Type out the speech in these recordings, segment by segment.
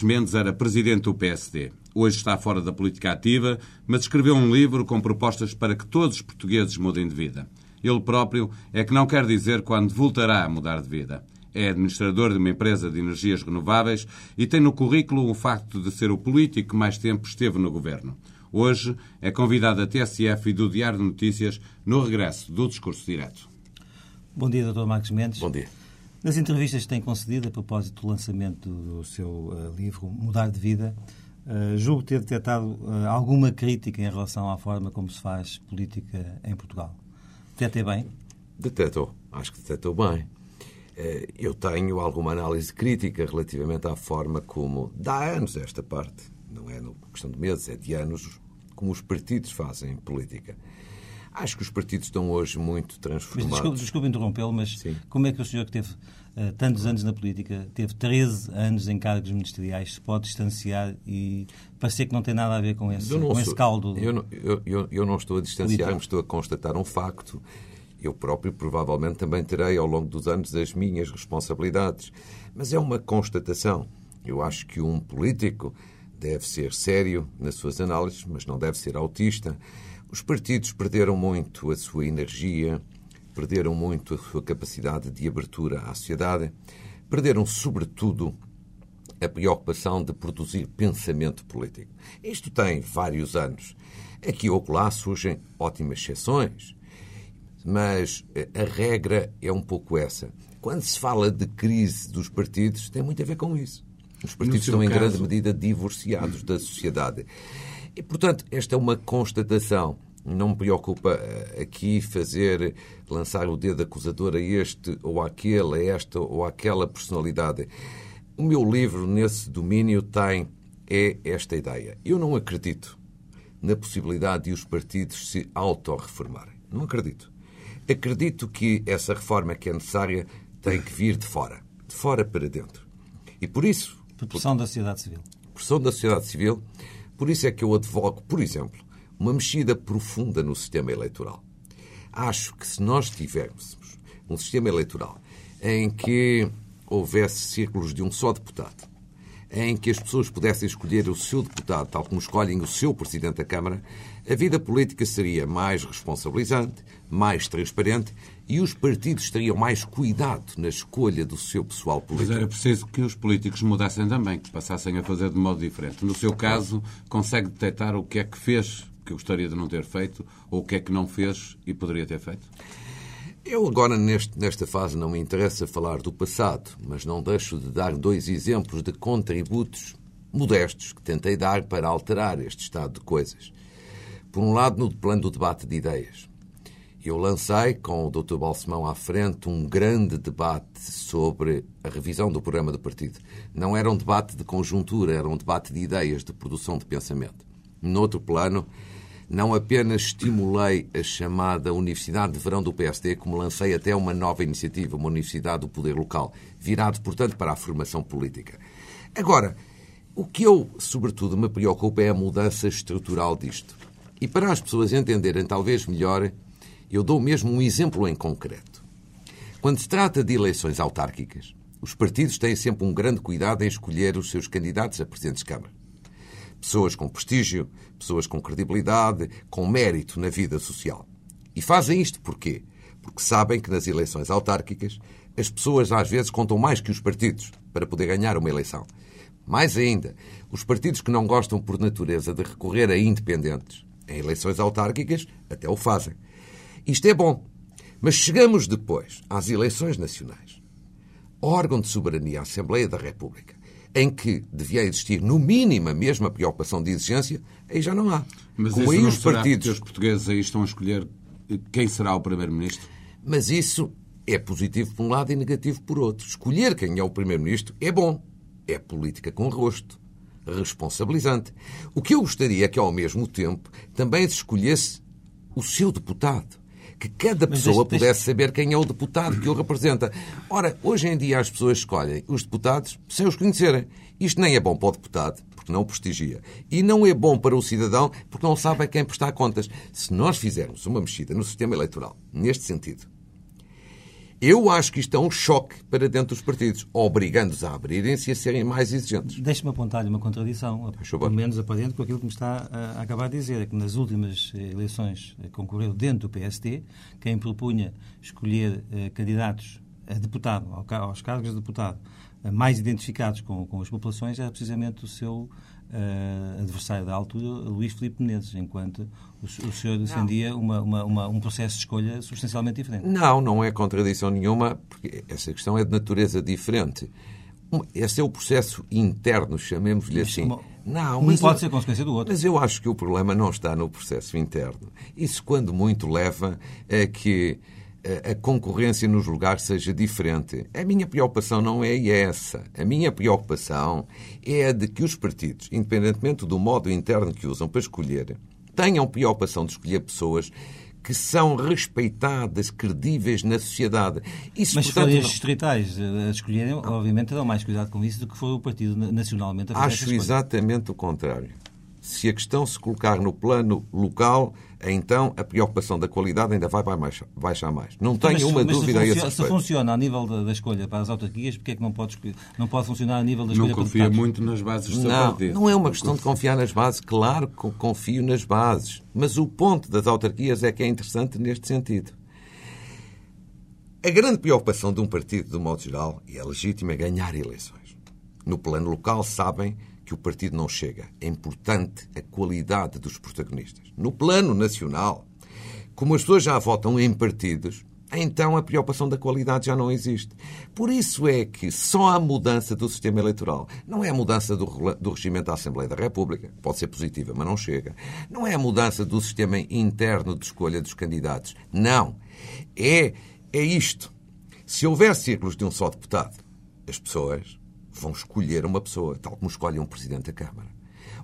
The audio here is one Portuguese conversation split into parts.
Marques Mendes era presidente do PSD. Hoje está fora da política ativa, mas escreveu um livro com propostas para que todos os portugueses mudem de vida. Ele próprio é que não quer dizer quando voltará a mudar de vida. É administrador de uma empresa de energias renováveis e tem no currículo o facto de ser o político que mais tempo esteve no governo. Hoje é convidado da TSF e do Diário de Notícias no regresso do discurso direto. Bom dia, Dr. Marcos Mendes. Bom dia. Nas entrevistas que tem concedido a propósito do lançamento do seu uh, livro Mudar de Vida, uh, julgo ter detectado uh, alguma crítica em relação à forma como se faz política em Portugal. Detectei bem? Detetou. Acho que detetou bem. Eu tenho alguma análise crítica relativamente à forma como, dá anos esta parte, não é questão de meses, é de anos, como os partidos fazem política. Acho que os partidos estão hoje muito transformados. Desculpe, desculpe interrompê-lo, mas Sim. como é que o senhor que teve uh, tantos anos na política, teve 13 anos em cargos ministeriais, se pode distanciar e parecer que não tem nada a ver com esse, com sou, esse caldo? Eu não, eu, eu, eu não estou a distanciar-me, estou a constatar um facto. Eu próprio provavelmente também terei ao longo dos anos as minhas responsabilidades. Mas é uma constatação. Eu acho que um político deve ser sério nas suas análises, mas não deve ser autista. Os partidos perderam muito a sua energia, perderam muito a sua capacidade de abertura à sociedade, perderam, sobretudo, a preocupação de produzir pensamento político. Isto tem vários anos. Aqui ou lá surgem ótimas exceções, mas a regra é um pouco essa. Quando se fala de crise dos partidos, tem muito a ver com isso. Os partidos estão, caso... em grande medida, divorciados da sociedade. E, portanto, esta é uma constatação. Não me preocupa eh, aqui fazer, lançar o dedo acusador a este ou àquele, a esta ou àquela personalidade. O meu livro, nesse domínio, tem é esta ideia. Eu não acredito na possibilidade de os partidos se autorreformarem. Não acredito. Acredito que essa reforma que é necessária tem que vir de fora. De fora para dentro. E por isso... Por pressão da sociedade civil. Pressão da sociedade civil por isso é que eu advogo, por exemplo, uma mexida profunda no sistema eleitoral. Acho que se nós tivéssemos um sistema eleitoral em que houvesse círculos de um só deputado, em que as pessoas pudessem escolher o seu deputado, tal como escolhem o seu Presidente da Câmara, a vida política seria mais responsabilizante, mais transparente e os partidos teriam mais cuidado na escolha do seu pessoal político. Mas era preciso que os políticos mudassem também, que passassem a fazer de modo diferente. No seu caso, consegue detectar o que é que fez que gostaria de não ter feito ou o que é que não fez e poderia ter feito? Eu agora, neste, nesta fase, não me interessa falar do passado, mas não deixo de dar dois exemplos de contributos modestos que tentei dar para alterar este estado de coisas. Por um lado, no plano do debate de ideias. Eu lancei, com o Dr. Balsemão à frente, um grande debate sobre a revisão do programa do partido. Não era um debate de conjuntura, era um debate de ideias, de produção de pensamento. No outro plano, não apenas estimulei a chamada Universidade de Verão do PSD, como lancei até uma nova iniciativa, uma Universidade do Poder Local, virado, portanto, para a formação política. Agora, o que eu, sobretudo, me preocupa é a mudança estrutural disto. E para as pessoas entenderem talvez melhor, eu dou mesmo um exemplo em concreto. Quando se trata de eleições autárquicas, os partidos têm sempre um grande cuidado em escolher os seus candidatos a presidentes de Câmara. Pessoas com prestígio, pessoas com credibilidade, com mérito na vida social. E fazem isto porquê? Porque sabem que nas eleições autárquicas as pessoas às vezes contam mais que os partidos para poder ganhar uma eleição. Mais ainda, os partidos que não gostam por natureza de recorrer a independentes em eleições autárquicas até o fazem. Isto é bom. Mas chegamos depois às eleições nacionais. Órgão de soberania, Assembleia da República, em que devia existir, no mínimo, a mesma preocupação de exigência, aí já não há. Mas Como aí os partidos. os portugueses aí estão a escolher quem será o Primeiro-Ministro? Mas isso é positivo por um lado e negativo por outro. Escolher quem é o Primeiro-Ministro é bom. É política com rosto. responsabilizante. O que eu gostaria é que, ao mesmo tempo, também se escolhesse o seu deputado. Que cada pessoa pudesse saber quem é o deputado que o representa. Ora, hoje em dia as pessoas escolhem os deputados sem os conhecerem. Isto nem é bom para o deputado, porque não o prestigia. E não é bom para o cidadão, porque não sabe a quem prestar contas. Se nós fizermos uma mexida no sistema eleitoral, neste sentido, eu acho que isto é um choque para dentro dos partidos, obrigando-os a abrirem-se e a serem mais exigentes. Deixe-me apontar-lhe uma contradição, pelo menos aparente com aquilo que me está a, a acabar de dizer, é que nas últimas eh, eleições eh, concorreu dentro do PST, quem propunha escolher eh, candidatos a deputado, aos cargos de deputado, mais identificados com, com as populações, era precisamente o seu eh, adversário da altura, Luís Filipe Menezes, enquanto o, o senhor defendia uma, uma- uma- um processo de escolha substancialmente diferente. Não, não é contradição nenhuma, porque essa questão é de natureza diferente. Esse é o processo interno, chamemos-lhe assim. uma- Não, um pode eu- ser consequência do outro. Mas eu acho que o problema não está no processo interno. Isso, quando muito, leva a que a- concorrência nos lugares seja diferente. A minha preocupação não é essa. A minha preocupação é a de que os partidos, independentemente do modo interno que usam para escolher, tenham preocupação de escolher pessoas que são respeitadas, credíveis na sociedade. Isso, Mas portanto, forem não- as distritais a escolherem, obviamente terão mais cuidado com isso do que for o partido na- nacionalmente a fazer Acho exatamente o contrário. Se a questão se colocar no plano local, então a preocupação da qualidade ainda vai baixar, mais. Não tenho Mas uma mas dúvida a esse funciona- Se funciona a nível da, da escolha para as autarquias, porque é que não pode, não pode funcionar a nível da Não escolha para confia deputados? muito nas bases do seu Não, partido. não é uma questão de confiar nas bases. Claro que confio nas bases. Mas o ponto das autarquias é que é interessante neste sentido. A grande preocupação de um partido, de um modo geral, e é legítima, é ganhar eleições. No plano local, sabem que o partido não chega. É importante a qualidade dos protagonistas. No plano nacional, como as pessoas já votam em partidos, então a preocupação da qualidade já não existe. Por isso é que só a mudança do sistema eleitoral não é a mudança do, do regimento da Assembleia da República, pode ser positiva, mas não chega. Não é a mudança do sistema interno de escolha dos candidatos. Não. É, é isto. Se houver círculos de um só deputado, as pessoas vão escolher uma pessoa, tal como escolhem um presidente da Câmara.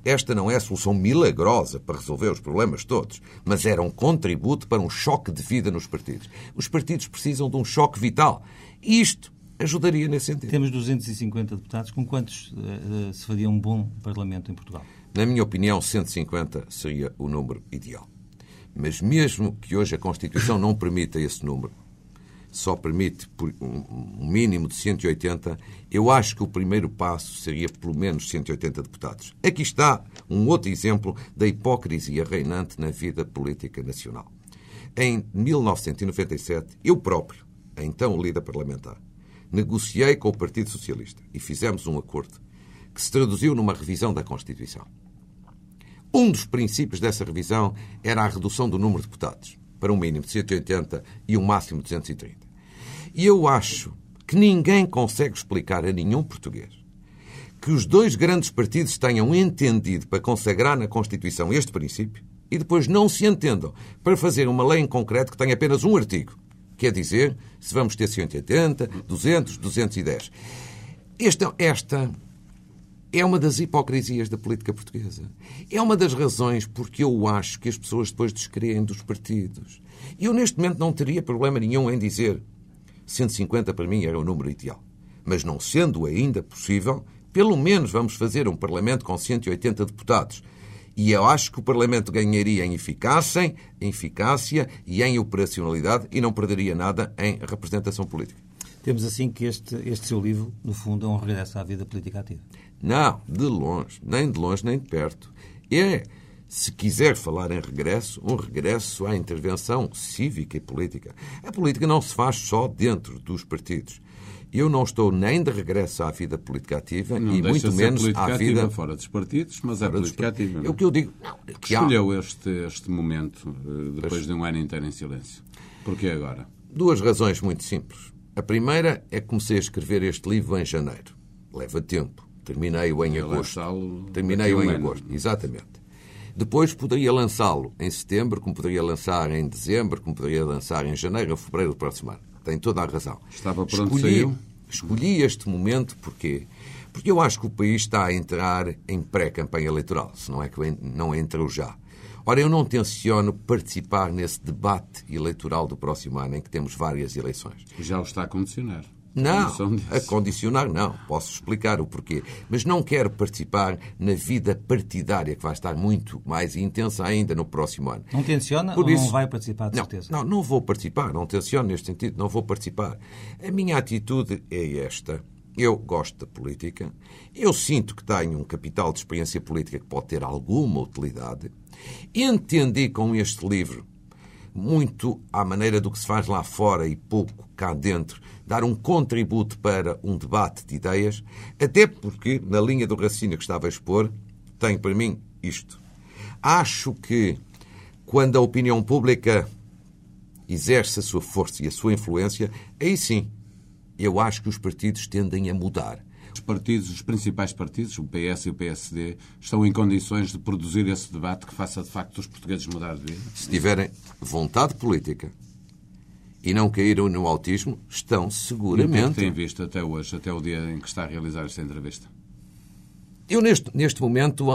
Esta não é a solução milagrosa para resolver os problemas todos, mas era um contributo para um choque de vida nos partidos. Os partidos precisam de um choque vital. E isto ajudaria nesse sentido. Temos 250 deputados, com quantos eh, se faria um bom Parlamento em Portugal? Na minha opinião, 150 seria o número ideal. Mas mesmo que hoje a Constituição não permita esse número, só permite um mínimo de 180, eu acho que o primeiro passo seria pelo menos 180 deputados. Aqui está um outro exemplo da hipocrisia reinante na vida política nacional. Em 1997, eu próprio, então líder parlamentar, negociei com o Partido Socialista e fizemos um acordo que se traduziu numa revisão da Constituição. Um dos princípios dessa revisão era a redução do número de deputados para um mínimo de 180 e um máximo de 230. E eu acho que ninguém consegue explicar a nenhum português que os dois grandes partidos tenham entendido para consagrar na Constituição este princípio e depois não se entendam para fazer uma lei em concreto que tenha apenas um artigo. Quer dizer, se vamos ter 180, 200, 210. Esta, esta é uma das hipocrisias da política portuguesa. É uma das razões porque eu acho que as pessoas depois descreem dos partidos. Eu, neste momento, não teria problema nenhum em dizer 150 para mim era o número ideal. Mas não sendo ainda possível, pelo menos vamos fazer um Parlamento com 180 deputados. E eu acho que o Parlamento ganharia em eficácia, em eficácia e em operacionalidade e não perderia nada em representação política. Temos assim que este, este seu livro, no fundo, é um regresso à vida política ativa. Não, de longe, nem de longe nem de perto. É, se quiser falar em regresso, um regresso à intervenção cívica e política. A política não se faz só dentro dos partidos. Eu não estou nem de regresso à vida política ativa Não e muito menos à ativa vida fora dos partidos, mas é política ativa. É não o que eu digo. Não, que há Escolheu este, este momento eh, depois de um ano inteiro em silêncio. Porquê agora? duas razões muito simples. A primeira é que comecei a escrever este livro em janeiro. Leva tempo. Terminei-o em E agosto. Terminei-o em agosto, exatamente. Depois poderia lançá-lo em setembro, como poderia lançar em dezembro, como poderia lançar em janeiro ou fevereiro do próximo ano. Tem toda a razão. Estava pronto, escolhi, saiu? escolhi este momento porquê? Porque eu acho que o país está a entrar em pré-campanha eleitoral, se não é que não entrou já. Ora, eu não tenciono participar nesse debate eleitoral do próximo ano, em que temos várias eleições. Já o está a condicionar. Não, a condicionar não. Posso explicar o porquê. Mas não quero participar na vida partidária, que vai estar muito mais intensa ainda no próximo ano. Não tenciona Por ou isso, não vai participar, de não, certeza? Não, não vou participar. Não tenciono neste sentido. Não vou participar. A minha atitude é esta. Eu gosto da política. Eu sinto que tenho um capital de experiência política que pode ter alguma utilidade. Entendi com este livro muito à maneira do que se faz lá fora e pouco cá dentro, dar um contributo para um debate de ideias, até porque, na linha do raciocínio que estava a expor, tem para mim isto. Acho que quando a opinião pública exerce a sua força e a sua influência, aí sim, eu acho que os partidos tendem a mudar. Os partidos, os principais partidos, o PS e o PSD, estão em condições de produzir esse debate que faça de facto os portugueses mudar de vida? Se tiverem vontade política e não caíram no autismo, estão seguramente. E o que tem visto até hoje, até o dia em que está a realizar esta entrevista? Eu, neste, neste momento,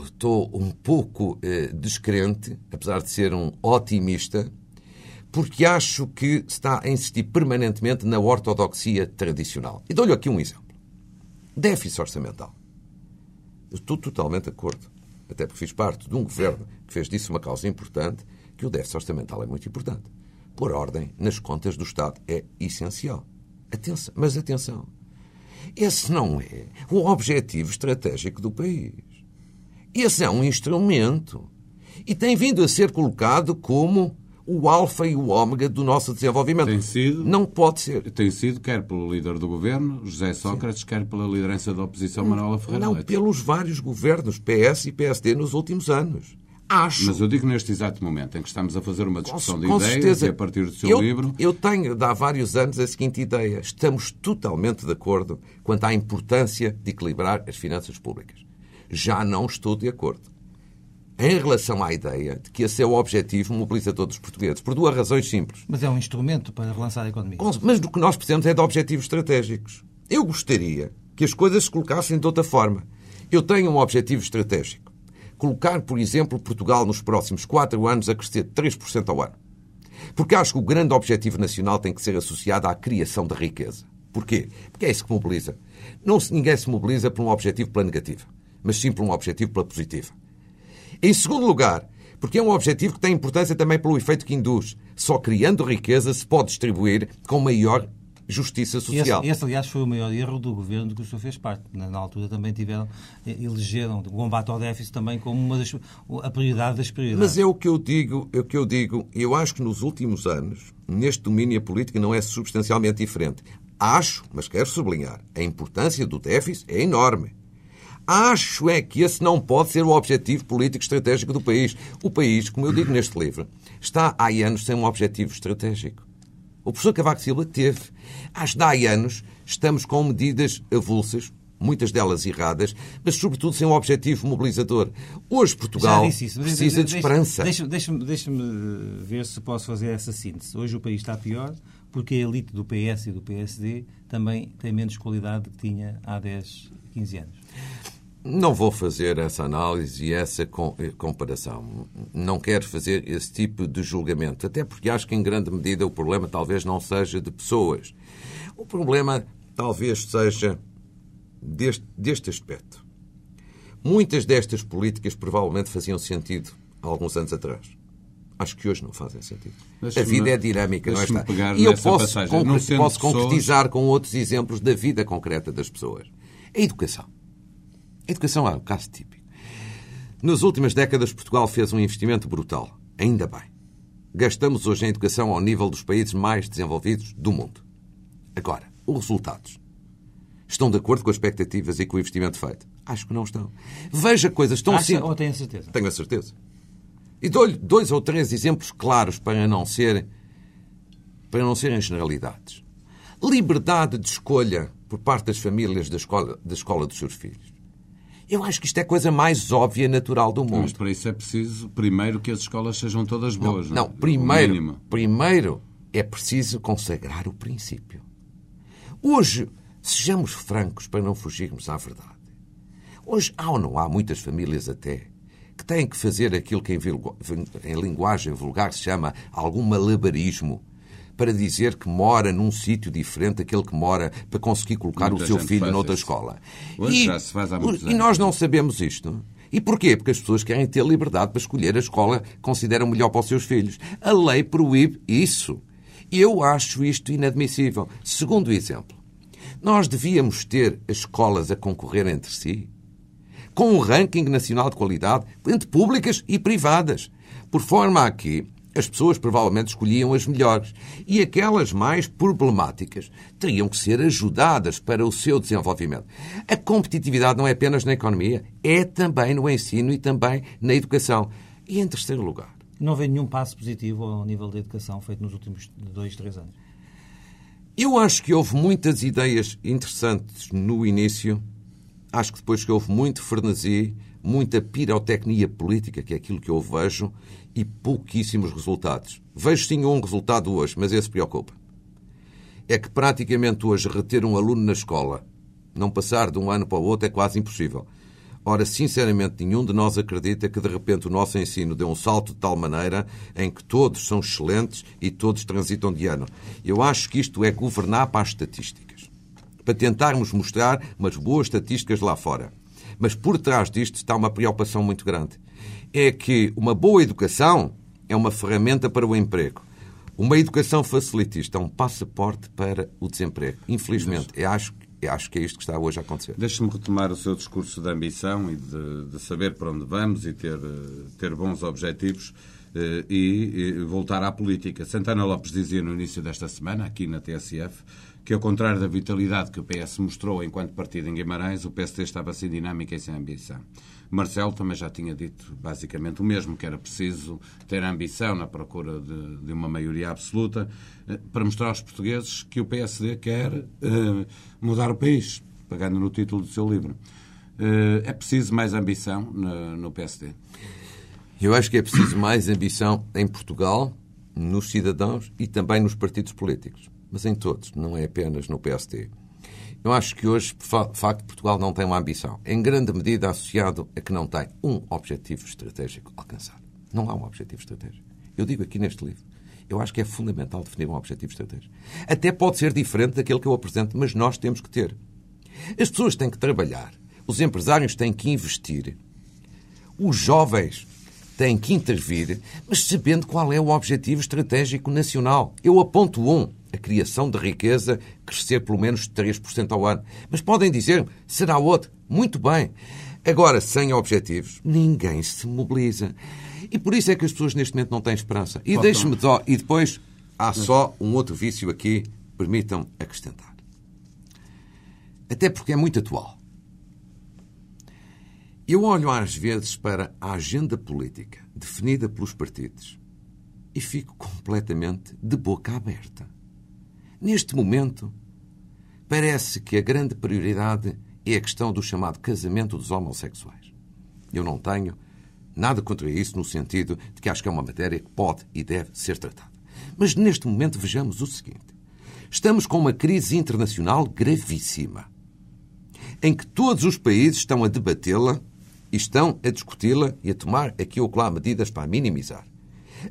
estou um pouco eh, descrente, apesar de ser um otimista, porque acho que está a insistir permanentemente na ortodoxia tradicional. E dou-lhe aqui um exemplo. Déficit orçamental. Eu estou totalmente de acordo. Até porque fiz parte de um governo que fez disso uma causa importante, que o déficit orçamental é muito importante. Por ordem nas contas do Estado é essencial. Atenção, mas atenção. Esse não é o objetivo estratégico do país. Esse é um instrumento. E tem vindo a ser colocado como o alfa e o ômega do nosso desenvolvimento. Tem sido. Não pode ser. Tem sido, quer pelo líder do governo, José Sócrates, Sim. quer pela liderança da oposição, Manuela Ferreira Não, pelos vários governos, PS e PSD, nos últimos anos. Acho. Mas eu digo neste exato momento em que estamos a fazer uma discussão com, de com ideias certeza. e a partir do seu eu, livro. Eu tenho, há vários anos, a seguinte ideia. Estamos totalmente de acordo quanto à importância de equilibrar as finanças públicas. Já não estou de acordo em relação à ideia de que esse é o objetivo mobilizador dos portugueses, por duas razões simples. Mas é um instrumento para relançar a economia. Mas do que nós precisamos é de objetivos estratégicos. Eu gostaria que as coisas se colocassem de outra forma. Eu tenho um objetivo estratégico. Colocar, por exemplo, Portugal nos próximos quatro anos a crescer 3% ao ano. Porque acho que o grande objetivo nacional tem que ser associado à criação da riqueza. Porquê? Porque é isso que mobiliza. Não, ninguém se mobiliza por um objetivo pela negativa, mas sim por um objetivo pela positiva. Em segundo lugar, porque é um objetivo que tem importância também pelo efeito que induz. Só criando riqueza se pode distribuir com maior justiça social. Esse, esse, aliás, foi o maior erro do governo do que o senhor fez parte. Na, na, altura também tiveram, elegeram o combate ao déficit também como uma das, a prioridade das prioridades. Mas é o que eu digo, é o que eu digo. Eu acho que nos últimos anos, neste domínio, a política não é substancialmente diferente. Acho, mas quero sublinhar, a importância do déficit é enorme. Acho é que esse não pode ser o objetivo político estratégico do país. O país, como eu digo neste livro, está há anos sem um objetivo estratégico. O professor Cavaco Silva teve. Há anos estamos com medidas avulsas, muitas delas erradas, mas sobretudo sem um objetivo mobilizador. Hoje Portugal precisa de esperança. Deixa-me deixa deixa ver se posso fazer essa síntese. Hoje o país está pior porque a elite do PS e do PSD também tem menos qualidade que tinha há 10, 15 anos. Não vou fazer essa análise e essa eh, comparação. Não quero fazer esse tipo de julgamento, até porque acho que, em grande medida, o problema talvez não seja de pessoas. O problema talvez seja deste, deste aspecto. Muitas destas políticas provavelmente faziam sentido há alguns anos atrás. Acho que hoje não fazem sentido. A vida é dinâmica, não é? Está? E eu posso, concre posso concretizar com outros exemplos da vida concreta das pessoas. A educação. A educação é um caso típico. Nas últimas décadas, Portugal fez um investimento brutal. Ainda bem. Gastamos hoje em educação ao nível dos países mais desenvolvidos do mundo. Agora, os resultados. Estão de acordo com as expectativas e com o investimento feito? Acho que não estão. Veja coisas tão Acha, simples. ou tem a certeza? Tenho a certeza. E dou-lhe dois ou três exemplos claros para não ser para não serem generalidades. Liberdade de escolha por parte das famílias da escola, da escola dos seus filhos. Eu acho que isto é a coisa mais óbvia e natural do mundo. Mas para isso é preciso, primeiro, que as escolas sejam todas boas. Não, não, não. primeiro, primeiro é preciso consagrar o princípio. Hoje, Sejamos francos para não fugirmos à verdade. Hoje há ou não há muitas famílias até que têm que fazer aquilo que em, em linguagem vulgar se chama algum malabarismo para dizer que mora num sítio diferente daquele que mora para conseguir colocar Muita o seu filho noutra isso. escola. Hoje já se faz há muitos e anos. nós não sabemos isto. E porquê? Porque as pessoas querem ter liberdade para escolher a escola que consideram melhor para os seus filhos. A lei proíbe isso. Eu acho isto inadmissível. Segundo exemplo, nós devíamos ter as escolas a concorrer entre si com um ranking nacional de qualidade entre públicas e privadas, por forma a que as pessoas provavelmente escolhiam as melhores e aquelas mais problemáticas teriam que ser ajudadas para o seu desenvolvimento. A competitividade não é apenas na economia, é também no ensino e também na educação. E em terceiro lugar, Não vê nenhum passo positivo ao nível da educação feito nos últimos dois, três anos. Eu acho que houve muitas ideias interessantes no início. Acho que depois que houve muito frenesi, muita pirotecnia política, que é aquilo que eu vejo, e pouquíssimos resultados. Vejo sim um resultado hoje, mas esse preocupa. É que praticamente hoje reter um aluno na escola, não passar de um ano para o outro, é quase impossível. Ora, sinceramente, nenhum de nós acredita que de repente o nosso ensino deu um salto de tal maneira em que todos são excelentes e todos transitam de ano. Eu acho que isto é governar para as estatísticas. Para tentarmos mostrar umas boas estatísticas lá fora. Mas por trás disto está uma preocupação muito grande. É que uma boa educação é uma ferramenta para o emprego. Uma educação facilitista é um passaporte para o desemprego. Infelizmente, eu acho, eu acho que é isto que está hoje a acontecer. Deixe-me retomar o seu discurso de ambição e de, de saber para onde vamos e ter, eh, ter bons objetivos e, e voltar à política. Santana Lopes dizia no início desta semana, aqui na TSF, que ao contrário da vitalidade que o PS mostrou enquanto partido em Guimarães, o PSD estava sem dinâmica e sem ambição. Marcelo também já tinha dito basicamente o mesmo, que era preciso ter ambição na procura de, de uma maioria absoluta eh, para mostrar aos portugueses que o PSD quer eh, mudar o país, pegando no título do seu livro. Eh, é preciso mais ambição no, no PSD? Eu acho que é preciso mais ambição em Portugal, nos cidadãos e também nos partidos políticos. Mas em todos, não é apenas no PSD. Eu acho que hoje, de facto, Portugal não tem uma ambição. Em grande medida associado a que não tem um objetivo estratégico alcançado. Não há um objetivo estratégico. Eu digo aqui neste livro. Eu acho que é fundamental definir um objetivo estratégico. Até pode ser diferente daquele que eu apresento, mas nós temos que ter. As pessoas têm que trabalhar. Os empresários têm que investir. Os jovens têm que intervir, mas sabendo qual é o objetivo estratégico nacional. Eu aponto um, a criação de riqueza, crescer pelo menos 3% ao ano. Mas podem dizer, será outro. Muito bem. Agora, sem objetivos, ninguém se mobiliza. E por isso é que as pessoas neste momento não têm esperança. E deixe-me só, e depois há só um outro vício aqui, permitam acrescentar. Até porque é muito atual. Eu olho às vezes para a agenda política definida pelos partidos e fico completamente de boca aberta. Neste momento, parece que a grande prioridade é a questão do chamado casamento dos homossexuais. Eu não tenho nada contra isso, no sentido de que acho que é uma matéria que pode e deve ser tratada. Mas neste momento vejamos o seguinte: estamos com uma crise internacional gravíssima, em que todos os países estão a debatê-la e estão a discuti-la e a tomar aqui ou lá medidas para minimizar.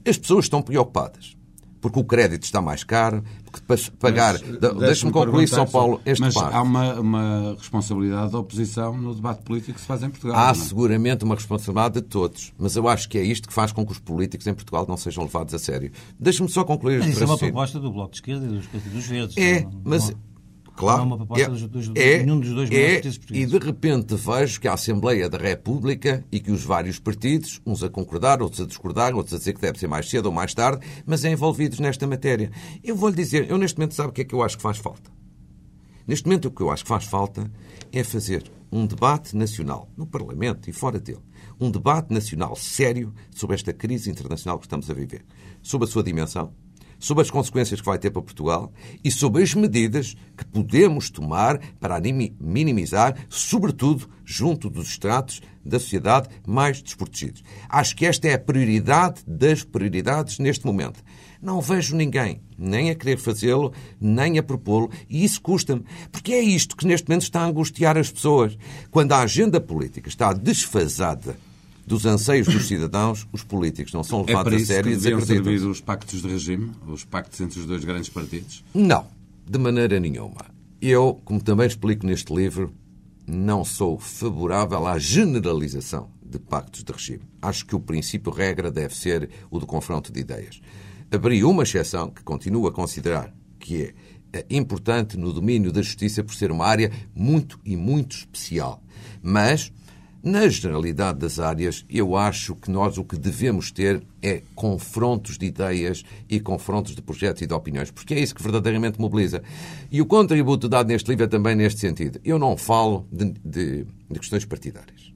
As pessoas estão preocupadas porque o crédito está mais caro, porque para pagar. Deixa-me concluir, São Paulo, este Mas parte. há uma, uma responsabilidade da oposição no debate político que se faz em Portugal. Há não é? seguramente uma responsabilidade de todos, mas eu acho que é isto que faz com que os políticos em Portugal não sejam levados a sério. Deixa-me só concluir Mas este isso é uma proposta do Bloco de Esquerda e dos Partidos Verdes. É, Não- mas. não- Claro. não é uma proposta é, dos- dos- é, nenhum dos dois é, E de repente vejo que a Assembleia da República e que os vários partidos, uns a concordar, outros a discordar, outros a dizer que deve ser mais cedo ou mais tarde, mas é envolvidos nesta matéria. Eu vou-lhe dizer, eu neste momento sabe o que é que eu acho que faz falta? Neste momento o que eu acho que faz falta é fazer um debate nacional, no Parlamento e fora dele, um debate nacional sério sobre esta crise internacional que estamos a viver, sobre a sua dimensão, sobre as consequências que vai ter para Portugal e sobre as medidas que podemos tomar para minimizar, sobretudo junto dos estratos da sociedade mais desprotegidos. Acho que esta é a prioridade das prioridades neste momento. Não vejo ninguém nem a querer fazê-lo, nem a propô-lo, e isso custa-me, porque é isto que neste momento está a angustiar as pessoas. Quando a agenda política está desfasada dos anseios dos cidadãos, os políticos não são levados é a sério e desacreditam. servir os pactos de regime, os pactos entre os dois grandes partidos? Não, de maneira nenhuma. Eu, como também explico neste livro, não sou favorável à generalização de pactos de regime. Acho que o princípio regra deve ser o do confronto de ideias. Abri uma exceção que continuo a considerar que é importante no domínio da justiça por ser uma área muito e muito especial. Mas na generalidade das áreas, eu acho que nós o que devemos ter é confrontos de ideias e confrontos de projetos e de opiniões, porque é isso que verdadeiramente mobiliza. E o contributo dado neste livro é também neste sentido. Eu não falo de, de, de questões partidárias.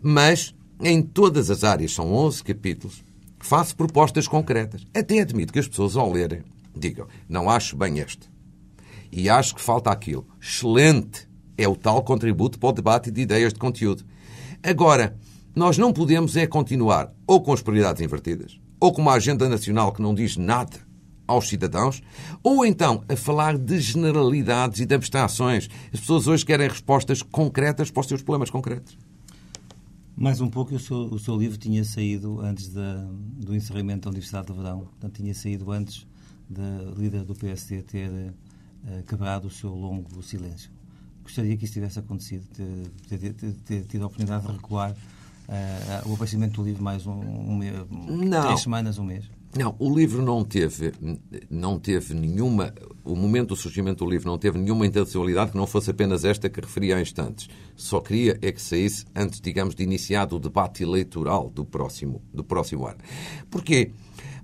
Mas, em todas as áreas, são 11 capítulos, faço propostas concretas. Até admito que as pessoas, ao lerem, digam: não acho bem este. E acho que falta aquilo. Excelente! É o tal contributo para o debate de ideias de conteúdo. Agora, nós não podemos é continuar ou com as prioridades invertidas, ou com uma agenda nacional que não diz nada aos cidadãos, ou então a falar de generalidades e de abstrações. As pessoas hoje querem respostas concretas para os seus problemas concretos. Mais um pouco, o seu, o seu livro tinha saído antes da, do encerramento da Universidade de Verão, portanto, tinha saído antes da líder do PSD ter uh, quebrado o seu longo silêncio. Gostaria que isso tivesse acontecido, ter, ter, ter, tido a oportunidade de recuar uh, o aparecimento do livro mais um, um mês, três semanas, um mês. Não, o livro não teve, não teve nenhuma. O momento do surgimento do livro não teve nenhuma intencionalidade que não fosse apenas esta que referi há instantes. Só queria é que saísse antes, digamos, de iniciado o debate eleitoral do próximo, do próximo ano. Porquê?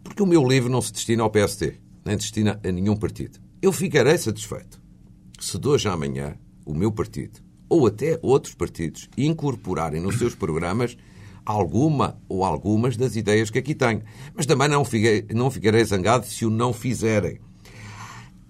Porque o meu livro não se destina ao PST, nem destina a nenhum partido. Eu ficarei satisfeito se de hoje à amanhã o meu partido, ou até outros partidos, incorporarem nos seus programas alguma ou algumas das ideias que aqui tenho. Mas também não fiquei não ficarei zangado se o não fizerem.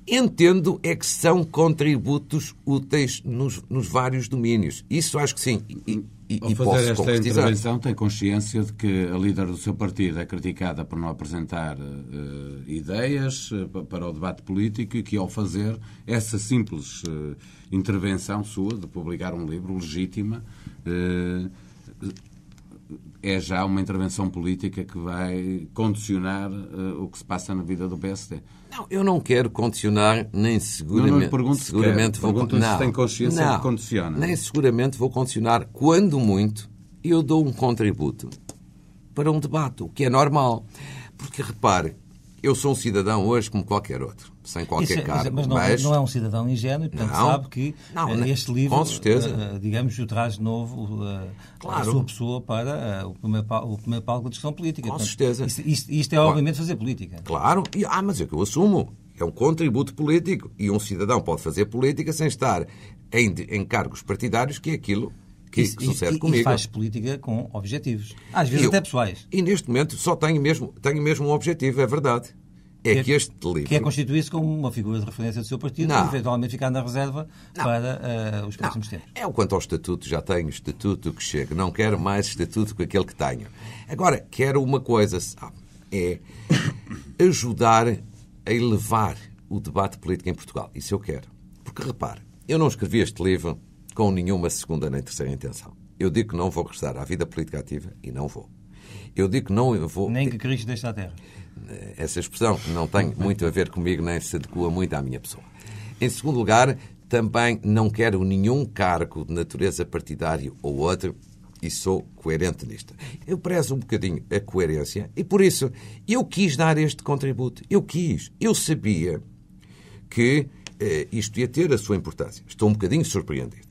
Entendo é que são contributos úteis nos, nos vários domínios. Isso acho que sim. E, e, Ao fazer esta intervenção, tem consciência de que a líder do seu partido é criticada por não apresentar uh, ideias uh, para o debate político e que, ao fazer essa simples uh, intervenção sua de publicar um livro legítima, é já uma intervenção política que vai condicionar uh, o que se passa na vida do PSD. Não, eu não quero condicionar, nem seguramente. Não, não seguramente se vou não, se tem consciência não, que condiciona. Nem seguramente vou condicionar. Quando muito, eu dou um contributo para um debate, o que é normal. Porque repare, eu sou um cidadão hoje como qualquer outro, sem qualquer Isso, é, cargo. Mas, não, mas, não, é um cidadão ingênuo e, portanto, não, sabe que não, eh, este livro, com certeza. Uh, digamos, o traz novo uh, claro. a sua pessoa para uh, o, primeiro, o primeiro palco da discussão política. Com portanto, certeza. Isto, isto, isto é, obviamente, fazer política. Claro. E, ah, mas é que eu assumo. É um contributo político. E um cidadão pode fazer política sem estar em, em cargos partidários, que é aquilo que, isso, que sucede e, comigo. E faz política com objetivos. Às vezes eu, até pessoais. E neste momento só tenho mesmo, tenho mesmo um objetivo, é verdade é que, que, este livro... Que é constituir-se como uma figura de referência do seu partido não. e eventualmente ficar na reserva não. para uh, os próximos não. tempos. É o quanto ao estatuto, já tenho estatuto que chega. Não quero mais estatuto que aquele que tenho. Agora, quero uma coisa, sabe? É ajudar a elevar o debate político em Portugal. Isso eu quero. Porque, repare, eu não escrevi este livro com nenhuma segunda nem terceira intenção. Eu digo que não vou restar à vida política ativa e não vou. Eu digo que não vou... Nem que Cristo deixe a terra. Essa expressão não tem muito a ver comigo, nem se adequa muito à minha pessoa. Em segundo lugar, também não quero nenhum cargo de natureza partidário ou outro e sou coerente nisto. Eu prezo um bocadinho a coerência e por isso eu quis dar este contributo. Eu quis. Eu sabia que eh, isto ia ter a sua importância. Estou um bocadinho surpreendido.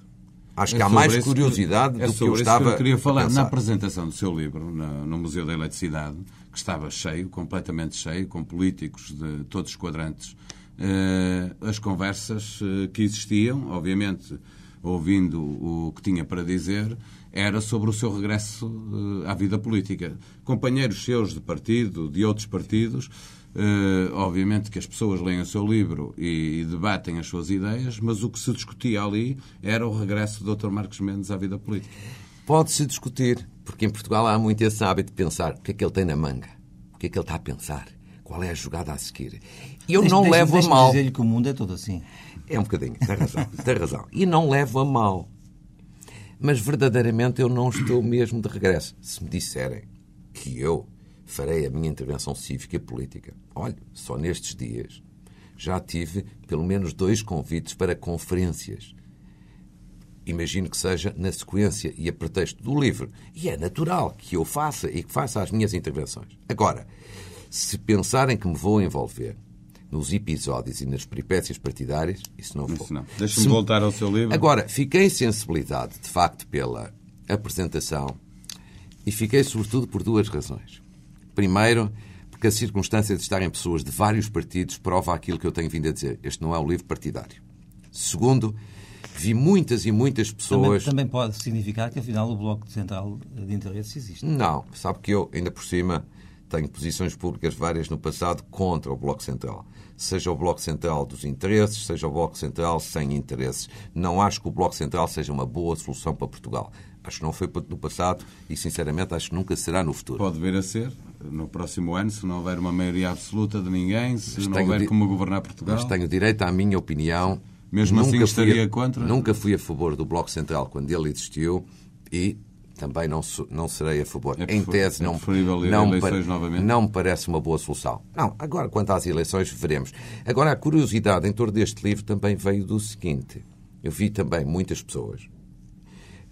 Acho é que há mais curiosidade que, é do que eu estava. Que eu queria falar na apresentação do seu livro, no, no Museu da Eletricidade que estava cheio, completamente cheio, com políticos de todos os quadrantes, eh, as conversas eh, que existiam, obviamente ouvindo o que tinha para dizer, era sobre o seu regresso à vida política. Companheiros seus de partido, de outros partidos, Uh, obviamente que as pessoas leem o seu livro e, e, debatem as suas ideias, mas o que se discutia ali era o regresso do Dr. Marcos Mendes à vida política. Pode-se discutir, porque em Portugal há muito esse hábito de pensar o que é que ele tem na manga, o que é que ele está a pensar, qual é a jogada a seguir. Eu deixe, não deixe, levo deixe a mal. dizer-lhe que o mundo é todo assim. É um bocadinho, tem razão, tem razão. E não levo a mal. Mas verdadeiramente eu não estou mesmo de regresso. Se me disserem que eu farei a minha intervenção cívica e política. Olha, só nestes dias já tive pelo menos dois convites para conferências. Imagino que seja na sequência e a pretexto do livro. E é natural que eu faça e que faça as minhas intervenções. Agora, se pensarem que me vou envolver nos episódios e nas peripécias partidárias, isso não vou. Deixa-me voltar ao seu livro. Agora, fiquei sensibilidade, de facto, pela apresentação e fiquei, sobretudo, por duas razões. Primeiro, porque a circunstância de estarem pessoas de vários partidos prova aquilo que eu tenho vindo a dizer. Este não é um livro partidário. Segundo, vi muitas e muitas pessoas. Também, também pode significar que, afinal, o Bloco Central de Interesses existe. Não. Sabe que eu, ainda por cima, tenho posições públicas várias no passado contra o Bloco Central. Seja o Bloco Central dos interesses, seja o Bloco Central sem interesses. Não acho que o Bloco Central seja uma boa solução para Portugal. Acho que não foi no passado e, sinceramente, acho que nunca será no futuro. Pode vir a ser no próximo ano, se não houver uma maioria absoluta de ninguém, se mas não houver como governar Portugal. Mas tenho direito à minha opinião. Mesmo nunca assim estaria a, contra? Nunca fui a favor do Bloco Central quando ele existiu e também não, não serei a favor. É em tese, é não, não, não me parece uma boa solução. Não, agora, quanto às eleições, veremos. Agora, a curiosidade em torno deste livro também veio do seguinte. Eu vi também muitas pessoas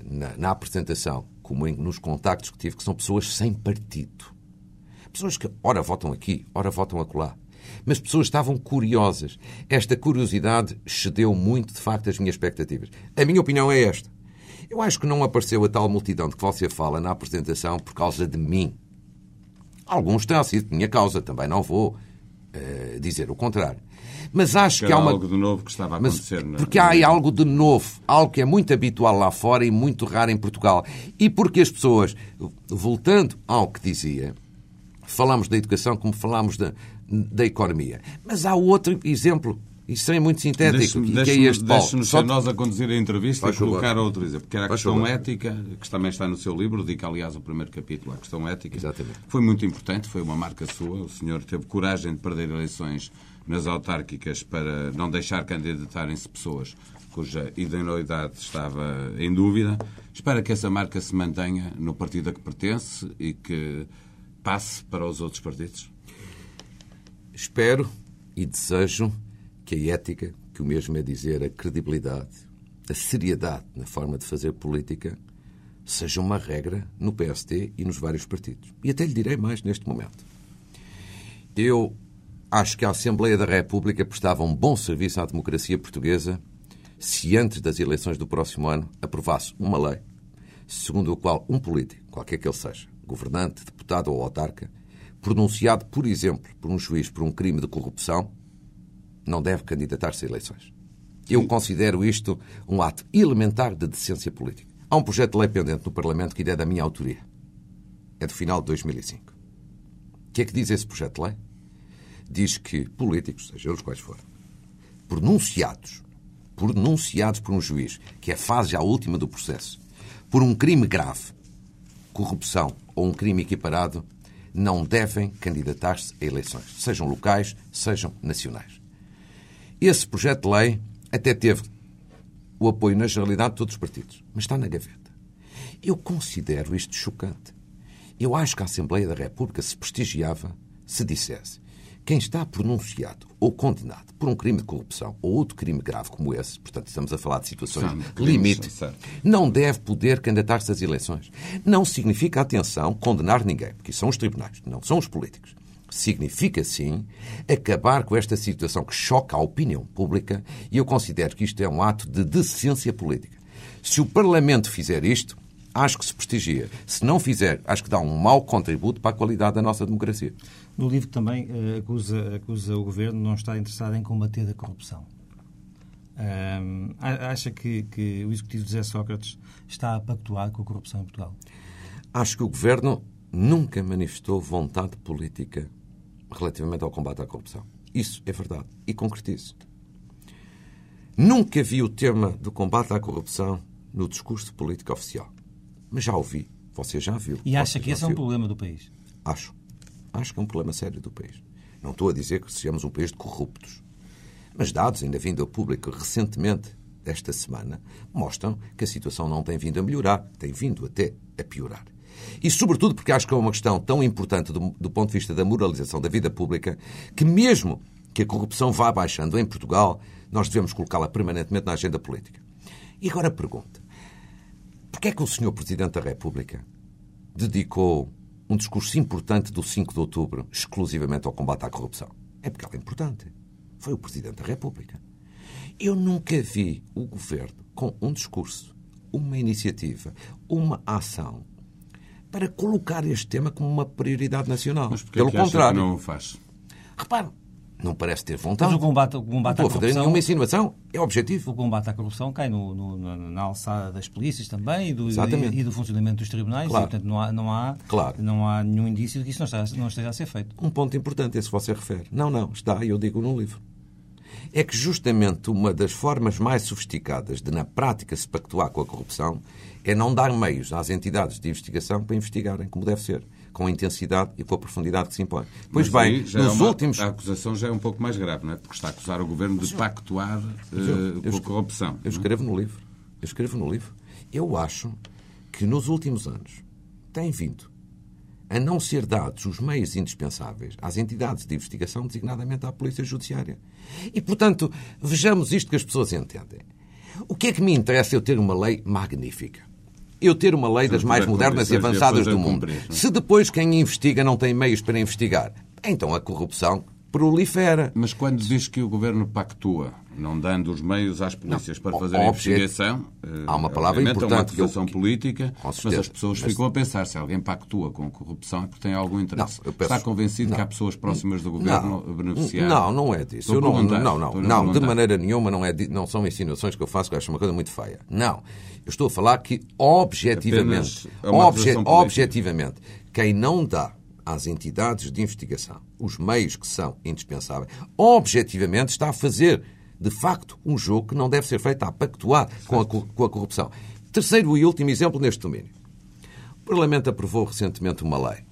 na, na apresentação, como em, nos contactos que tive, que são pessoas sem partido. Pessoas que, ora, votam aqui, ora, votam acolá. Mas pessoas estavam curiosas. Esta curiosidade cedeu muito, de facto, às minhas expectativas. A minha opinião é esta. Eu acho que não apareceu a tal multidão de que você fala na apresentação por causa de mim. Alguns têm sido por minha causa, também não vou uh, dizer o contrário. Mas acho que, que há uma... algo de novo que estava a acontecer. Mas, porque há aí algo de novo, algo que é muito habitual lá fora e muito raro em Portugal. E porque as pessoas, voltando ao que dizia, falamos da educação como falamos da, da economia. Mas há outro exemplo isso é muito sintético. Deixe, que é este Deixe-nos ser nós a conduzir a entrevista Faz e colocar favor. outro exemplo. Porque era a Faz questão favor. ética, que também está no seu livro, dedica, aliás, o primeiro capítulo à questão ética. Exatamente. Foi muito importante, foi uma marca sua. O senhor teve coragem de perder eleições nas autárquicas para não deixar candidatarem-se pessoas cuja idoneidade estava em dúvida. Espero que essa marca se mantenha no partido a que pertence e que passe para os outros partidos. Espero e desejo que a ética, que o mesmo é dizer a credibilidade, a seriedade na forma de fazer política, seja uma regra no PST e nos vários partidos. E até lhe direi mais neste momento. Eu Acho que a Assembleia da República prestava um bom serviço à democracia portuguesa se antes das eleições do próximo ano aprovasse uma lei segundo a qual um político, qualquer que ele seja, governante, deputado ou autarca, pronunciado, por exemplo, por um juiz por um crime de corrupção, não deve candidatar-se a eleições. Eu considero isto um ato elementar de decência política. Há um projeto de lei pendente no Parlamento que é da minha autoria. É do final de 2005. O que é que diz esse projeto de lei? diz que políticos, sejam eles quais forem, pronunciados, pronunciados por um juiz, que é a fase já última do processo, por um crime grave, corrupção ou um crime equiparado, não devem candidatar-se a eleições, sejam locais, sejam nacionais. Esse projeto de lei até teve o apoio na generalidade de todos os partidos, mas está na gaveta. Eu considero isto chocante. Eu acho que a Assembleia da República se prestigiava se dissesse quem está pronunciado ou condenado por um crime de corrupção ou outro crime grave como esse, portanto estamos a falar de situações Sim, limite, não deve poder candidatar-se às eleições. Não significa, atenção, condenar ninguém, porque são os tribunais, não são os políticos. Significa, sim, acabar com esta situação que choca a opinião pública e eu considero que isto é um ato de decência política. Se o Parlamento fizer isto, acho que se prestigia. Se não fizer, acho que dá um mau contributo para a qualidade da nossa democracia. No livro também uh, acusa, acusa o Governo de não estar interessado em combater a corrupção. Um, acha que, que o executivo de José Sócrates está a pactuar com a corrupção em Portugal? Acho que o governo nunca manifestou vontade política relativamente ao combate à corrupção. Isso é verdade. E concretizo. Nunca vi o tema do combate à corrupção no discurso político oficial. Mas já ouvi. Você já viu. E acha que esse é um problema do país? Acho. Acho que é um problema sério do país. Não estou a dizer que sejamos um país de corruptos. Mas dados ainda vindo ao público recentemente, esta semana, mostram que a situação não tem vindo a melhorar, tem vindo até a piorar. E, sobretudo, porque acho que é uma questão tão importante do, do ponto de vista da moralização da vida pública, que mesmo que a corrupção vá baixando em Portugal, nós devemos colocá-la permanentemente na agenda política. E agora pergunta: porquê é que o Sr. Presidente da República dedicou um discurso importante do 5 de outubro exclusivamente ao combate à corrupção? É porque ela é importante. Foi o Presidente da República. Eu nunca vi o governo com um discurso, uma iniciativa, uma ação para colocar este tema como uma prioridade nacional. Mas porquê Pelo que contrário, que não o faz? repare, não parece ter vontade. Mas o combate, o combate não à corrupção... nenhuma insinuação. É objetivo. O combate à corrupção cai no, no- na, alçada das polícias também e do, e, e do funcionamento dos tribunais. Claro. E, portanto, não há, não, há, Claro. não há nenhum indício de que isso não esteja, não esteja a ser feito. Um ponto importante, esse você refere. Não, não, está, e eu digo no livro. É que justamente uma das formas mais sofisticadas de, na prática, se pactuar com a corrupção é não dar meios às entidades de investigação para investigarem, como deve ser, com a intensidade e com a profundidade que se impõe. Pois Mas bem, já é nos uma- últimos. A acusação já é um pouco mais grave, não é? Porque está a acusar o governo de pactuar eu com a corrupção. Eu escrevo no livro. Eu escrevo no livro. Eu acho que nos últimos anos tem vindo a não ser dados os meios indispensáveis às entidades de investigação, designadamente à Polícia Judiciária. E, portanto, vejamos isto que as pessoas entendem. O que é que me interessa eu ter uma lei magnífica? Eu ter uma lei das mais modernas e avançadas do mundo. é? Se depois quem investiga não tem meios para investigar, então a corrupção prolifera. Mas quando diz que o governo pactua, não dando os meios às polícias para Ó- fazer a investigação, eh, Há uma palavra obviamente é uma importante que eu- política, mas as pessoas Mas- ficam a pensar se alguém pactua com a corrupção é porque tem algum interesse. Não, peço- Está convencido não. que há pessoas próximas do governo a beneficiar? Não, não é disso. Estou Eu a não, não, não, não, de maneira nenhuma não, é, não são insinuações que eu faço, que eu acho uma coisa muito feia. Não. Eu estou a falar que, objetivamente, é uma obje- objetivamente, quem não dá às entidades de investigação os meios que são indispensáveis, objetivamente está a fazer, de facto, um jogo que não deve ser feito a pactuar com a, co- com a corrupção. Terceiro e último exemplo neste domínio. O Parlamento aprovou recentemente uma lei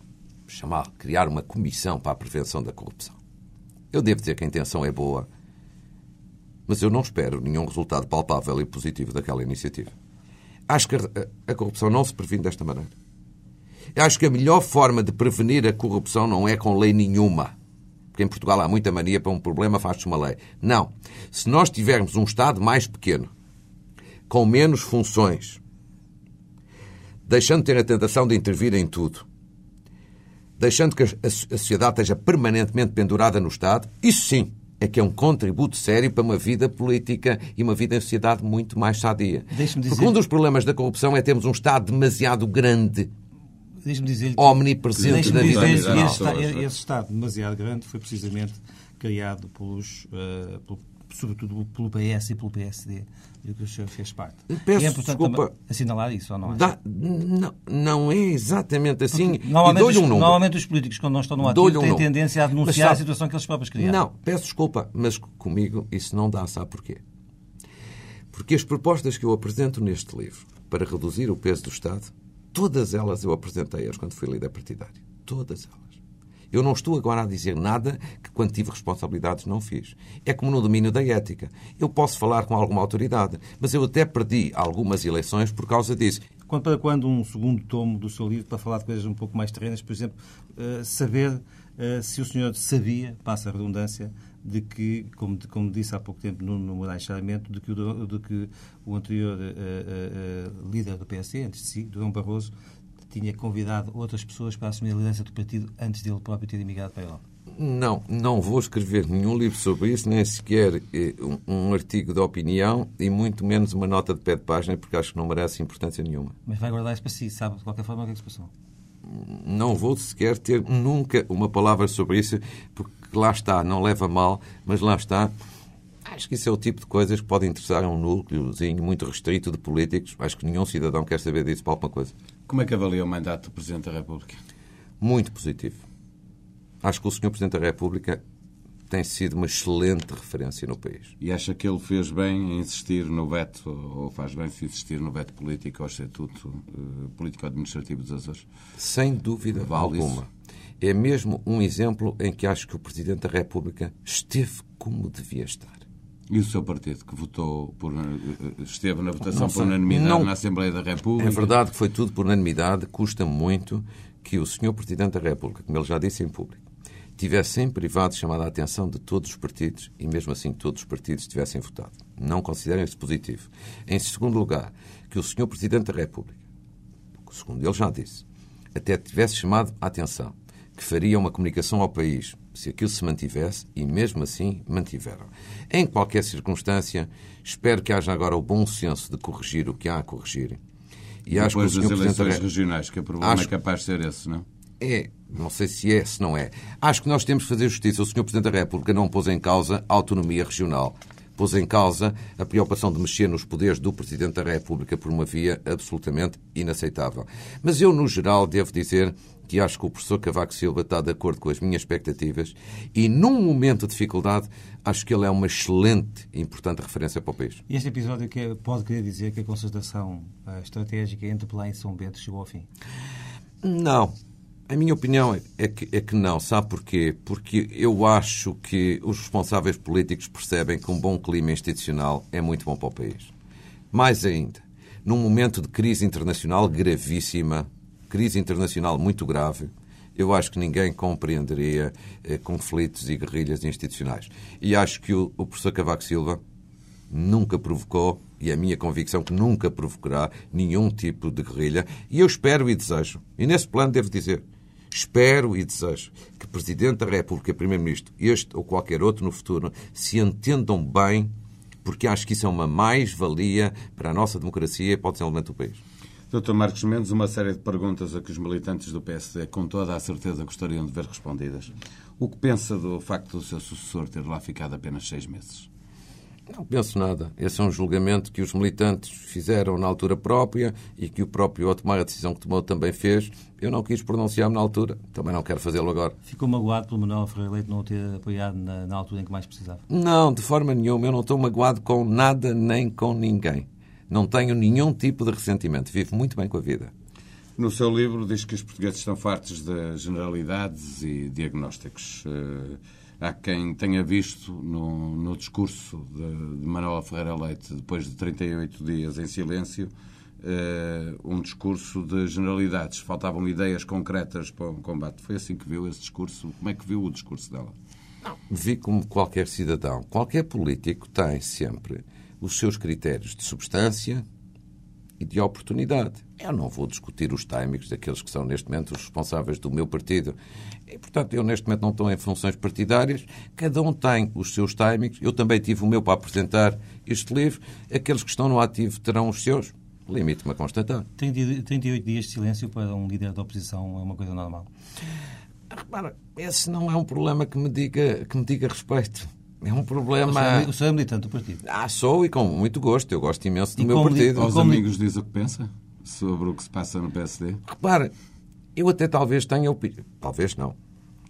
chamada criar uma comissão para a prevenção da corrupção. Eu devo dizer que a intenção é boa, mas eu não espero nenhum resultado palpável e positivo daquela iniciativa. Acho que a, a corrupção não se previne desta maneira. Eu acho que a melhor forma de prevenir a corrupção não é com lei nenhuma. Porque em Portugal há muita mania para um problema, faz-se uma lei. Não. Se nós tivermos um Estado mais pequeno, com menos funções, deixando de ter a tentação de intervir em tudo, deixando que a, sociedade esteja permanentemente pendurada no Estado, isso sim é que é um contributo sério para uma vida política e uma vida em sociedade muito mais sadia. Dizer- Porque um dos problemas da corrupção é termos um Estado demasiado grande, Deixe-me dizer omnipresente da vida dizer que nacional. esse, esse Estado demasiado grande foi precisamente criado pelos, eh, pelo- sobretudo pelo PS e pelo PSD, do que o senhor fez parte. Peço e é importante desculpa. assinalar isso, ou não é? Dá- não, não é exatamente assim. E Normalmente, os, um número. normalmente os políticos, quando não estão no ativo, um têm tendência a Mas denunciar sabe- a situação que eles próprios criaram. Não, peço desculpa, mas comigo isso não dá, sabe porquê? Porque as propostas que eu apresento neste livro para reduzir o peso do Estado, todas elas eu apresentei-as quando fui líder partidário. Todas elas. Eu não estou agora a dizer nada que, quando tive responsabilidades, não fiz. É como no domínio da ética. Eu posso falar com alguma autoridade, mas eu até perdi algumas eleições por causa disso. Quando, para quando um segundo tomo do seu livro para falar de coisas um pouco mais terrenas, por exemplo, eh, saber eh, se o senhor sabia, passa a redundância, de que, como, como disse há pouco tempo no, no Moraes Sarmento, de que o, de que o anterior eh, eh, líder do PSD, antes de si, Durão Barroso, tinha convidado outras pessoas para assumir a liderança do partido antes dele próprio ter emigrado para a Europa. Não, não vou escrever nenhum livro sobre isso, nem sequer um, um artigo de opinião e muito menos uma nota de pé de página, porque acho que não merece importância nenhuma. Mas vai guardar isso para si, sabe de qualquer forma o que é que se passou. Não vou sequer ter nunca uma palavra sobre isso, porque lá está, não leva mal, mas lá está. Acho que isso é o tipo de coisas que pode interessar a um núcleozinho muito restrito de políticos. Acho que nenhum cidadão quer saber disso para alguma coisa. Como é que avalia o mandato do Presidente da República? Muito positivo. Acho que o Sr. Presidente da República tem sido uma excelente referência no país. E acha que ele fez bem em insistir no veto, ou faz bem se insistir no veto político ao Estatuto uh, Político-Administrativo dos Açores? Sem dúvida Vale alguma. isso. É mesmo um exemplo em que acho que o Presidente da República esteve como devia estar. E o seu partido, que votou por, uh, esteve na votação Não por unanimidade Não- na Assembleia da República? É verdade que foi tudo por unanimidade. Custa muito que o Sr. Presidente da República, como ele já disse em público, tivesse em privado chamado a atenção de todos os partidos e mesmo assim todos os partidos tivessem votado. Não considerem isso positivo. Em segundo lugar, que o Sr. Presidente da República, segundo ele já disse, até tivesse chamado a atenção que faria uma comunicação ao país se aquilo se mantivesse e mesmo assim mantiveram. Em qualquer circunstância, espero que haja agora o bom senso de corrigir o que há a corrigir. E acho que o Depois das eleições Re- regionais, que o problema Acho- é capaz de ser esse, não? é, não sei se é, se não é. Acho que nós temos que fazer justiça. O Sr. Presidente da República não pôs em causa a autonomia regional. Pôs em causa a preocupação de mexer nos poderes do Presidente da República por uma via absolutamente inaceitável. Mas eu, no geral, devo dizer que acho que o professor Cavaco Silva está de acordo com as minhas expectativas e, num momento de dificuldade, acho que ele é uma excelente e importante referência para o país. E este episódio que pode querer dizer que a concertação eh, estratégica entre Pelé e São Bento chegou ao fim. Não. A minha opinião é- é que, é que não. Sabe porquê? Porque eu acho que os responsáveis políticos percebem que um bom clima institucional é muito bom para o país. Mais ainda, num momento de crise internacional gravíssima, crise internacional muito grave, eu acho que ninguém compreenderia eh, conflitos e guerrilhas institucionais. E acho que o, o professor Cavaco Silva nunca provocou, e é a minha convicção que nunca provocará nenhum tipo de guerrilha, e eu espero e desejo, e nesse plano devo dizer, espero e desejo que Presidente da República Primeiro-Ministro, este ou qualquer outro no futuro, se entendam bem, porque acho que isso é uma mais-valia para a nossa democracia e para o desenvolvimento do país. Dr. Marcos Mendes, uma série de perguntas a que os militantes do PSD com toda a certeza gostariam de ver respondidas. O que pensa do facto do seu sucessor ter lá ficado apenas seis meses? Não penso nada. Esse é um julgamento que os militantes fizeram na altura própria e que o próprio ao tomar a decisão que tomou também fez. Eu não quis pronunciar-me na altura, também não quero fazê-lo agora. Ficou magoado pelo Manuel Ferreira Leite não o ter apoiado na, na altura em que mais precisava. Não, de forma nenhuma. Eu não estou magoado com nada nem com ninguém. Não tenho nenhum tipo de ressentimento. Vivo muito bem com a vida. No seu livro diz que os portugueses estão fartos de generalidades e diagnósticos. Eh, há quem tenha visto no, no discurso de, de Manuel Ferreira Leite, depois de 38 dias em silêncio, eh, um discurso de generalidades. Faltavam ideias concretas para o combate. Foi assim que viu esse discurso? Como é que viu o discurso dela? Vi como qualquer cidadão. Qualquer político tem sempre os seus critérios de substância e de oportunidade. Eu não vou discutir os timings daqueles que são, neste momento, os responsáveis do meu partido. E, portanto, eu, neste momento, não estou em funções partidárias. Cada um tem os seus timings. Eu também tive o meu para apresentar este livro. Aqueles que estão no ativo terão os seus. Limite-me a constatar. 30 38 dias de silêncio para um líder da oposição é uma coisa normal. Repara, esse não é um problema que me diga, que me diga respeito. É um problema... é- o senhor é militante do partido. Ah, sou e com muito gosto. Eu gosto imenso do E meu como partido. Aos amigos diz o que pensa sobre o que se passa no PSD? Repara, eu até talvez tenha opinião. Talvez não.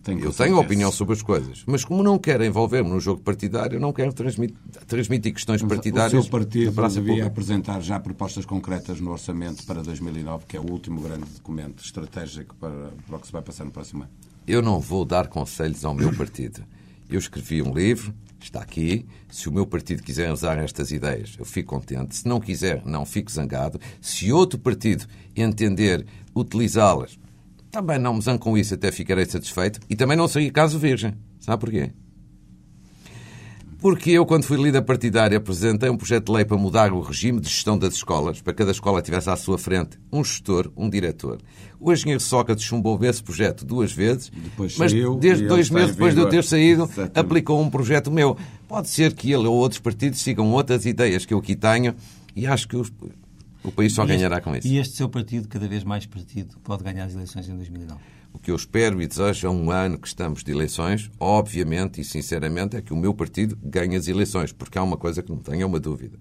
Tem Eu tenho opinião sobre as coisas. Mas como não quero envolver-me num jogo partidário, eu não quero transmitir, transmitir questões Mas partidárias O seu partido devia pública. apresentar já propostas concretas no orçamento para 2009, que é o último grande documento estratégico para, para o que se vai passar no próximo ano. Eu não vou dar conselhos ao meu partido. Eu escrevi um livro, está aqui. Se o meu partido quiser usar estas ideias, eu fico contente. Se não quiser, não fico zangado. Se outro partido entender utilizá-las, também não me zango com isso, até ficarei satisfeito. E também não seria caso virgem. Sabe porquê? Porque eu, quando fui líder partidário, apresentei um projeto de lei para mudar o regime de gestão das escolas, para que cada escola tivesse à sua frente um gestor, um diretor. O engenheiro Sócrates chumbou esse projeto duas vezes, Depois mas saiu desde dois meses depois de eu ter saído, Exatamente. aplicou um projeto meu. Pode ser que ele ou outros partidos sigam outras ideias que eu aqui tenho e acho que os... O país só E este- ganhará com isso. E este seu partido, cada vez mais partido, pode ganhar as eleições em 2009. O que eu espero e desejo a um ano que estamos de eleições, obviamente e sinceramente, é que o meu partido ganhe as eleições, porque há uma coisa que não tenho uma dúvida.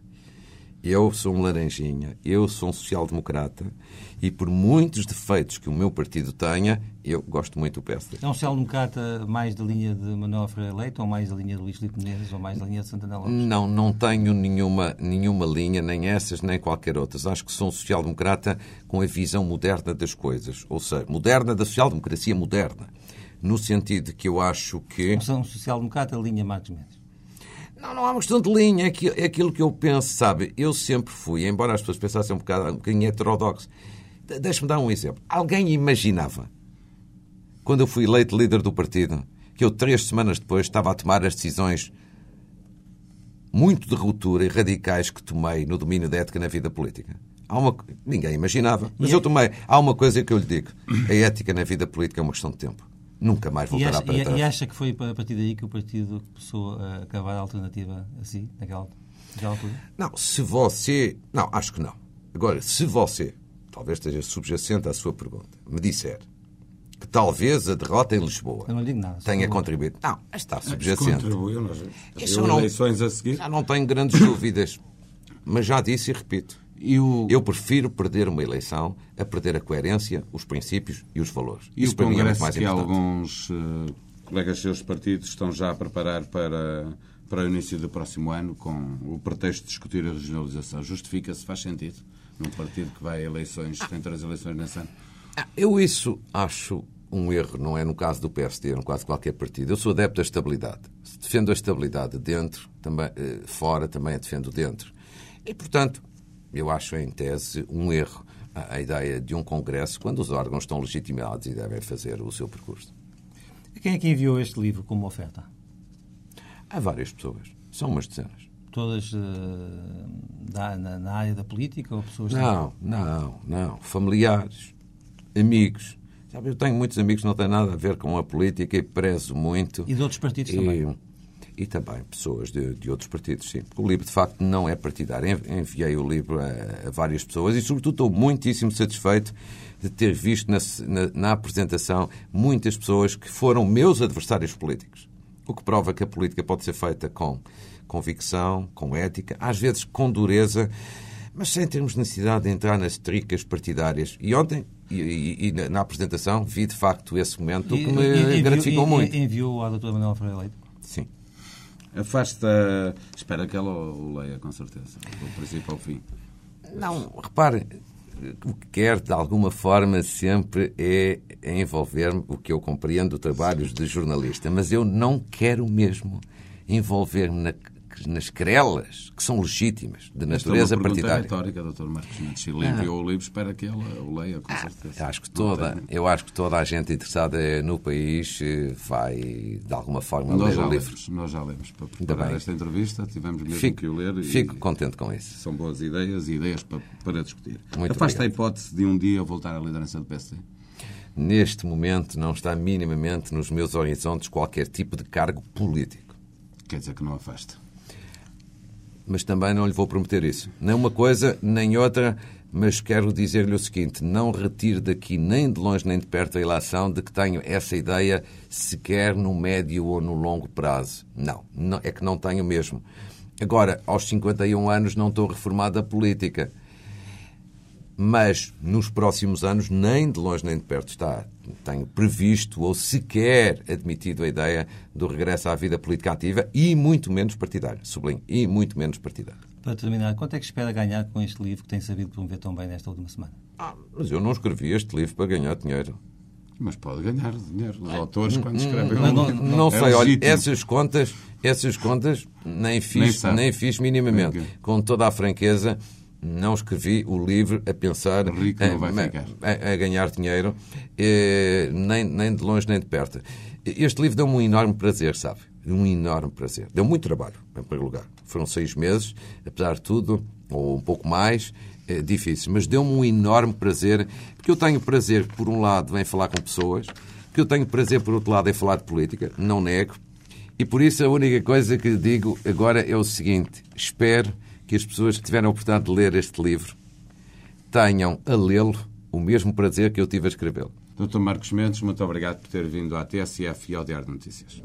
Eu sou um laranjinha, eu sou um social-democrata e por muitos defeitos que o meu partido tenha, eu gosto muito do PSD. É um social-democrata mais da linha de Freire Leite, ou mais da linha de Luís Filipe Menezes, ou mais da linha de Santana Lopes? Não, não tenho nenhuma, nenhuma linha, nem essas, nem qualquer outras. Acho que sou um social-democrata com a visão moderna das coisas. Ou seja, moderna da social-democracia moderna. No sentido que eu acho que... Não são um social-democrata linha Marcos Mendes. Não, não há uma questão de linha, é aquilo, é aquilo que eu penso, sabe? Eu sempre fui, embora as pessoas pensassem um bocado, um bocadinho heterodoxo. De- Deixa-me dar um exemplo. Alguém imaginava, quando eu fui eleito líder do partido, que eu três semanas depois estava a tomar as decisões muito de ruptura e radicais que tomei no domínio da ética na vida política? Há uma... Ninguém imaginava. Mas é- eu tomei. Há uma coisa que eu lhe digo. A ética na vida política é uma questão de tempo. Nunca mais voltará acha, para e- trás. e acha que foi a partir daí que o partido começou a acabar a alternativa assim, naquela, naquela altura? Não, se você. Não, acho que não. Agora, se você, talvez esteja subjacente à sua pergunta, me disser que talvez a derrota em Lisboa Eu não lhe digo nada. tenha contribuído. Não, está subjacente. Contribuiu, nós não- eleições a seguir. Já não tenho grandes dúvidas. Mas já disse e repito. O, Eu prefiro perder uma eleição a perder a coerência, os princípios e os valores. e Isso o é muito Congresso mais que alguns eh, colegas seus partidos estão já a preparar para, para o início do próximo ano, com o pretexto de discutir a regionalização. Justifica-se, faz sentido, num partido que vai a eleições, tem três eleições nesse ano. Ah, Eu isso acho um erro, não é no caso do PSD, é no caso de qualquer partido. Eu sou adepto da estabilidade. Defendo a estabilidade dentro, também, eh, fora também a defendo dentro. E, portanto, eu acho em tese um erro a, a ideia de um Congresso quando os órgãos estão legitimados e devem fazer o seu percurso. Quem é que enviou este livro como oferta? Há várias pessoas, são umas dezenas. Todas eh, da- na, na área da política ou pessoas... Não, não, não. Familiares, amigos. Sabe, eu tenho muitos amigos que não têm nada a ver com a política e prezo muito. E de outros partidos E- também? E também pessoas de, de outros partidos, sim. Porque o livro, de facto, não é partidário. En- Enviei o livro a, a várias pessoas e, sobretudo, estou muitíssimo satisfeito de ter visto na, na- na apresentação muitas pessoas que foram meus adversários políticos. O que prova que a política pode ser feita com convicção, com ética, às vezes com dureza, mas sem termos necessidade de entrar nas tricas partidárias. E ontem, e, e- e na, apresentação, vi de facto esse momento que E- me e- enviou- gratificou muito. Enviou à doutora Manuel Freire Leite? Sim. Afasta. Espera que ela o leia, com certeza, do princípio ao fim. Não, repare, o que quer, de alguma forma, sempre é envolver-me, o que eu compreendo, trabalhos de jornalista, mas eu não quero mesmo envolver-me na- nas querelas, que são legítimas, de natureza Esta é partidária. retórica, Dr. Marcos Mendes. Se enviou o livro, espera que ela o leia, com certeza. Eu acho, que toda, eu acho que toda a gente interessada no país eh, vai, de alguma forma, Nós ler o livro. lemos, nós já lemos para preparar esta entrevista. Tivemos mesmo Fico, que o ler. e fico contente com isso. São boas ideias e ideias para, para discutir. Muito Afasta a hipótese de um dia voltar à liderança do PSD. Neste momento não está minimamente nos meus horizontes qualquer tipo de cargo político. Quer dizer que não afasta. Mas também não lhe vou prometer isso. Nem uma coisa, nem outra, mas quero dizer-lhe o seguinte: não retire daqui nem de longe nem de perto a ilação de que tenho essa ideia sequer no médio ou no longo prazo. Não, não é que não tenho mesmo. Agora, aos 51 anos não estou reformado da política. Mas nos próximos anos, nem de longe nem de perto está. Tenho previsto ou sequer admitido a ideia do regresso à vida política ativa e muito menos partidária. Sublinho, e muito menos partidária. Para terminar, quanto é que espera ganhar com este livro que tem sabido promover tão bem nesta última semana? Ah, mas eu não escrevi este livro para ganhar dinheiro. Mas pode ganhar dinheiro. Os autores, quando escrevem Mas um não- livro, Não é sei, olha, essas contas, essas contas nem Nem fiz, sabe. nem fiz minimamente. Com toda a franqueza, não escrevi o livro a pensar Rico não vai a, ficar. a- a ganhar dinheiro, eh, nem, nem de longe nem de perto. Este livro deu-me um enorme prazer, sabe? Um enorme prazer. Deu muito trabalho, em primeiro lugar. Foram seis meses, apesar de tudo, ou um pouco mais, é difícil. Mas deu-me um enorme prazer, porque eu tenho prazer, por um lado, em falar com pessoas, que eu tenho prazer, por outro lado, em falar de política, não nego. E por isso a única coisa que digo agora é o seguinte: espero que as pessoas que tiveram a oportunidade de ler este livro tenham a lê-lo o mesmo prazer que eu tive a escrevê-lo. Dr. Marcos Mendes, muito obrigado por ter vindo à TSF e ao Diário de Notícias.